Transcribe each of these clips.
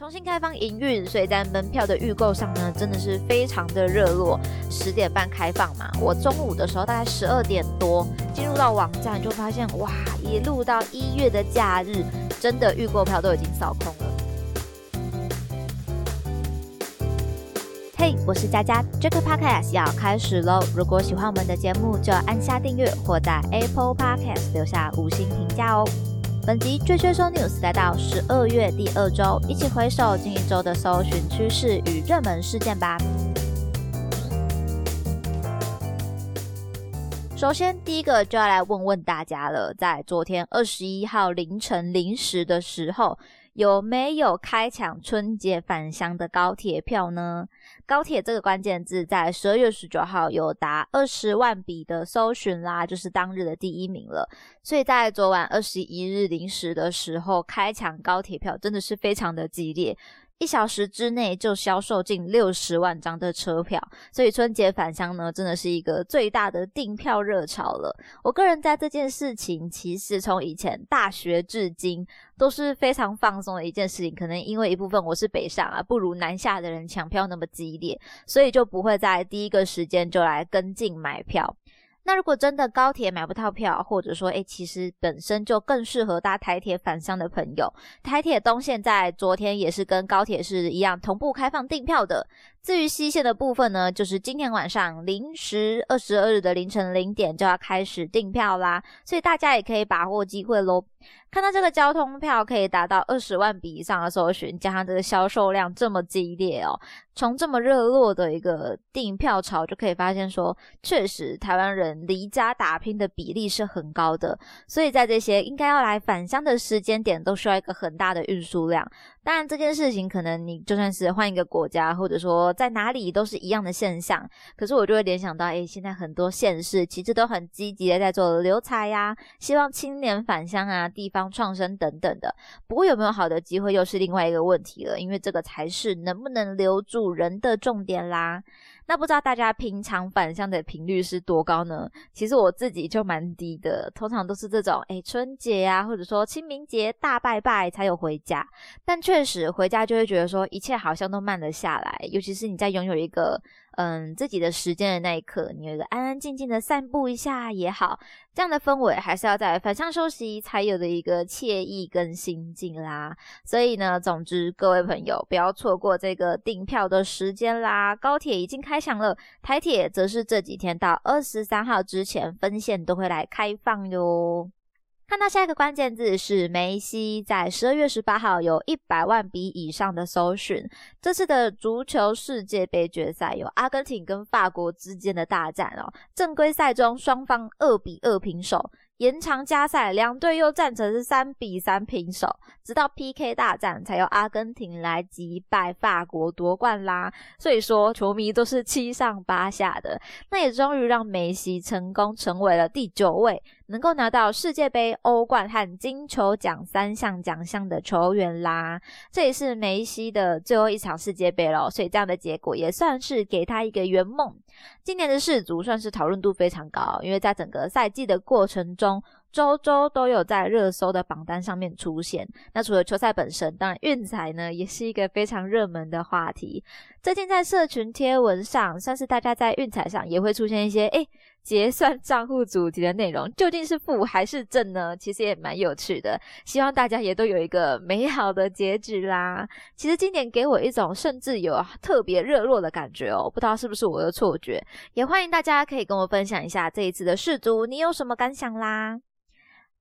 重新开放营运，所以在门票的预购上呢，真的是非常的热络。十点半开放嘛，我中午的时候大概十二点多进入到网站，就发现哇，一路到一月的假日，真的预购票都已经扫空了。嘿，我是佳佳，这个 podcast 要开始喽！如果喜欢我们的节目，就按下订阅或在 Apple Podcast 留下五星评价哦。本集最缺收 news 来到十二月第二周，一起回首近一周的搜寻趋势与热门事件吧。首先，第一个就要来问问大家了，在昨天二十一号凌晨零时的时候。有没有开抢春节返乡的高铁票呢？高铁这个关键字在十二月十九号有达二十万笔的搜寻啦，就是当日的第一名了。所以在昨晚二十一日零时的时候，开抢高铁票真的是非常的激烈。一小时之内就销售近六十万张的车票，所以春节返乡呢，真的是一个最大的订票热潮了。我个人在这件事情，其实从以前大学至今都是非常放松的一件事情。可能因为一部分我是北上啊，不如南下的人抢票那么激烈，所以就不会在第一个时间就来跟进买票。那如果真的高铁买不到票，或者说，诶其实本身就更适合搭台铁返乡的朋友，台铁东线在昨天也是跟高铁是一样同步开放订票的。至于西线的部分呢，就是今天晚上零时二十二日的凌晨零点就要开始订票啦，所以大家也可以把握机会喽。看到这个交通票可以达到二十万笔以上的搜寻，加上这个销售量这么激烈哦，从这么热络的一个订票潮就可以发现说，确实台湾人离家打拼的比例是很高的，所以在这些应该要来返乡的时间点，都需要一个很大的运输量。当然，这件事情可能你就算是换一个国家，或者说在哪里都是一样的现象。可是我就会联想到，哎，现在很多县市其实都很积极的在做留才呀，希望青年返乡啊，地方创生等等的。不过有没有好的机会，又是另外一个问题了，因为这个才是能不能留住人的重点啦。那不知道大家平常返乡的频率是多高呢？其实我自己就蛮低的，通常都是这种诶春节啊，或者说清明节大拜拜才有回家。但确实回家就会觉得说一切好像都慢了下来，尤其是你在拥有一个。嗯，自己的时间的那一刻，你有一个安安静静的散步一下也好，这样的氛围还是要在返乡休息才有的一个惬意跟心境啦。所以呢，总之各位朋友不要错过这个订票的时间啦。高铁已经开响了，台铁则是这几天到二十三号之前分线都会来开放哟。看到下一个关键字是梅西，在十二月十八号有一百万笔以上的搜寻。这次的足球世界杯决赛有阿根廷跟法国之间的大战哦，正规赛中双方二比二平手。延长加赛，两队又战成是三比三平手，直到 PK 大战才由阿根廷来击败法国夺冠啦。所以说，球迷都是七上八下的。那也终于让梅西成功成为了第九位能够拿到世界杯、欧冠和金球奖三项奖项的球员啦。这也是梅西的最后一场世界杯了，所以这样的结果也算是给他一个圆梦。今年的世足算是讨论度非常高，因为在整个赛季的过程中，周周都有在热搜的榜单上面出现。那除了球赛本身，当然运彩呢也是一个非常热门的话题。最近在社群贴文上，算是大家在运彩上也会出现一些诶结算账户主题的内容，究竟是负还是正呢？其实也蛮有趣的。希望大家也都有一个美好的结局啦。其实今年给我一种甚至有特别热络的感觉哦，不知道是不是我的错觉。也欢迎大家可以跟我分享一下这一次的试足，你有什么感想啦？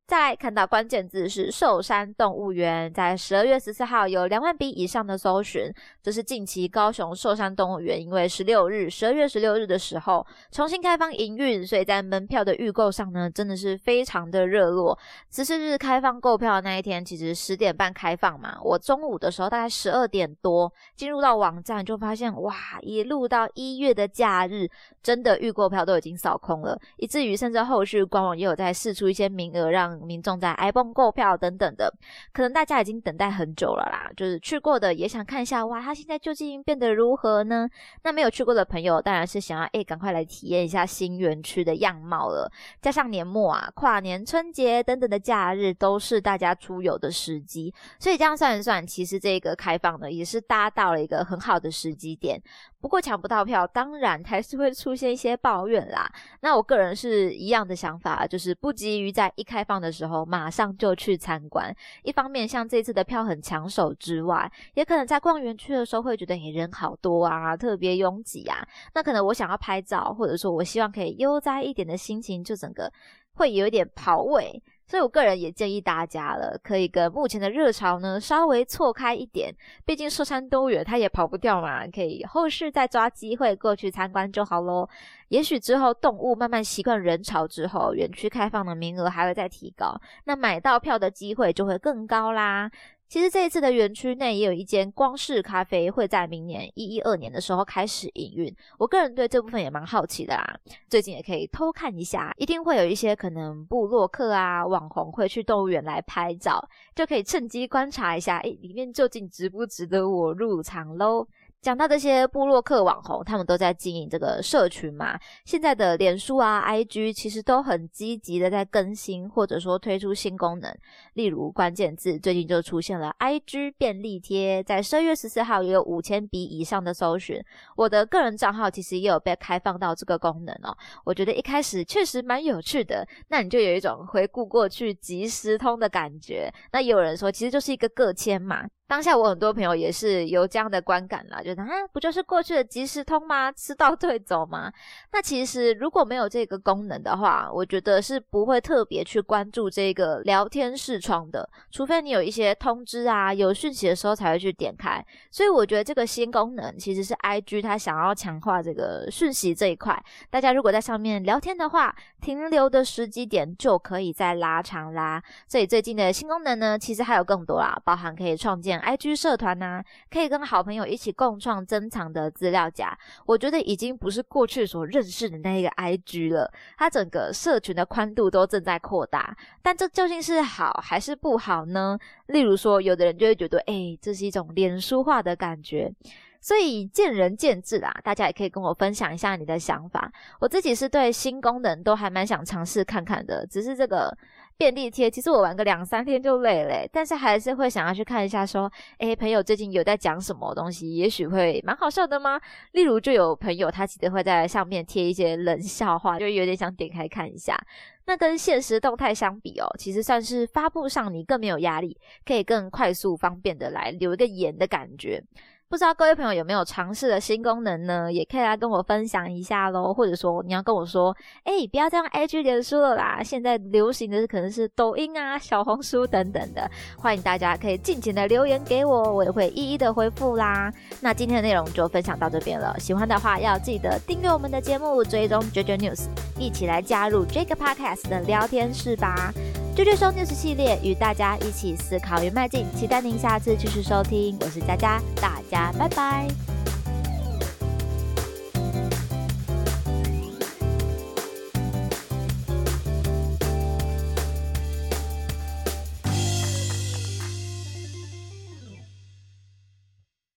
再看到关键字是寿山动物园，在十二月十四号有两万笔以上的搜寻，这是近期高雄寿山动物园因为十六日十二月十六日的时候重新开放营运，所以在门票的预购上呢，真的是非常的热络。十四日开放购票的那一天，其实十点半开放嘛，我中午的时候大概十二点多进入到网站，就发现哇，一路到一月的假日，真的预购票都已经扫空了，以至于甚至后续官网也有在试出一些名额让。民众在 iPhone 购票等等的，可能大家已经等待很久了啦。就是去过的也想看一下，哇，它现在究竟变得如何呢？那没有去过的朋友，当然是想要诶，赶快来体验一下新园区的样貌了。加上年末啊，跨年、春节等等的假日都是大家出游的时机，所以这样算一算，其实这个开放呢，也是搭到了一个很好的时机点。不过抢不到票，当然还是会出现一些抱怨啦。那我个人是一样的想法，就是不急于在一开放的时候马上就去参观。一方面，像这次的票很抢手之外，也可能在逛园区的时候会觉得诶人好多啊，特别拥挤啊。那可能我想要拍照，或者说我希望可以悠哉一点的心情，就整个会有一点跑位。所以我个人也建议大家了，可以跟目前的热潮呢稍微错开一点，毕竟寿山多远，它也跑不掉嘛。可以后续再抓机会过去参观就好喽。也许之后动物慢慢习惯人潮之后，园区开放的名额还会再提高，那买到票的机会就会更高啦。其实这一次的园区内也有一间光式咖啡，会在明年一一二年的时候开始营运。我个人对这部分也蛮好奇的啦，最近也可以偷看一下，一定会有一些可能部落客啊、网红会去动物园来拍照，就可以趁机观察一下，诶，里面究竟值不值得我入场喽。讲到这些部落客网红，他们都在经营这个社群嘛。现在的脸书啊、IG 其实都很积极的在更新，或者说推出新功能。例如关键字，最近就出现了 IG 便利贴，在十二月十四号也有五千笔以上的搜寻。我的个人账号其实也有被开放到这个功能哦。我觉得一开始确实蛮有趣的，那你就有一种回顾过去即时通的感觉。那也有人说，其实就是一个个签嘛。当下我很多朋友也是有这样的观感啦，觉得啊，不就是过去的即时通吗？吃到退走吗？那其实如果没有这个功能的话，我觉得是不会特别去关注这个聊天视窗的，除非你有一些通知啊、有讯息的时候才会去点开。所以我觉得这个新功能其实是 IG 它想要强化这个讯息这一块，大家如果在上面聊天的话，停留的时机点就可以再拉长啦。所以最近的新功能呢，其实还有更多啦，包含可以创建。I G 社团呐，可以跟好朋友一起共创珍藏的资料夹。我觉得已经不是过去所认识的那一个 I G 了，它整个社群的宽度都正在扩大。但这究竟是好还是不好呢？例如说，有的人就会觉得，哎，这是一种脸书化的感觉。所以见仁见智啦，大家也可以跟我分享一下你的想法。我自己是对新功能都还蛮想尝试看看的，只是这个。便利贴，其实我玩个两三天就累了，但是还是会想要去看一下，说，诶，朋友最近有在讲什么东西，也许会蛮好笑的吗？例如，就有朋友他其实会在上面贴一些冷笑话，就有点想点开看一下。那跟现实动态相比哦，其实算是发布上你更没有压力，可以更快速方便的来留一个言的感觉。不知道各位朋友有没有尝试的新功能呢？也可以来跟我分享一下喽。或者说你要跟我说，哎，不要这样 IG 连书了啦，现在流行的可能是抖音啊、小红书等等的。欢迎大家可以尽情的留言给我，我也会一一的回复啦。那今天的内容就分享到这边了，喜欢的话要记得订阅我们的节目，追踪 JJ News，一起来加入这个 Podcast 的聊天室吧。追追收 news 系列，与大家一起思考与迈进，期待您下次继续收听。我是佳佳，大家拜拜。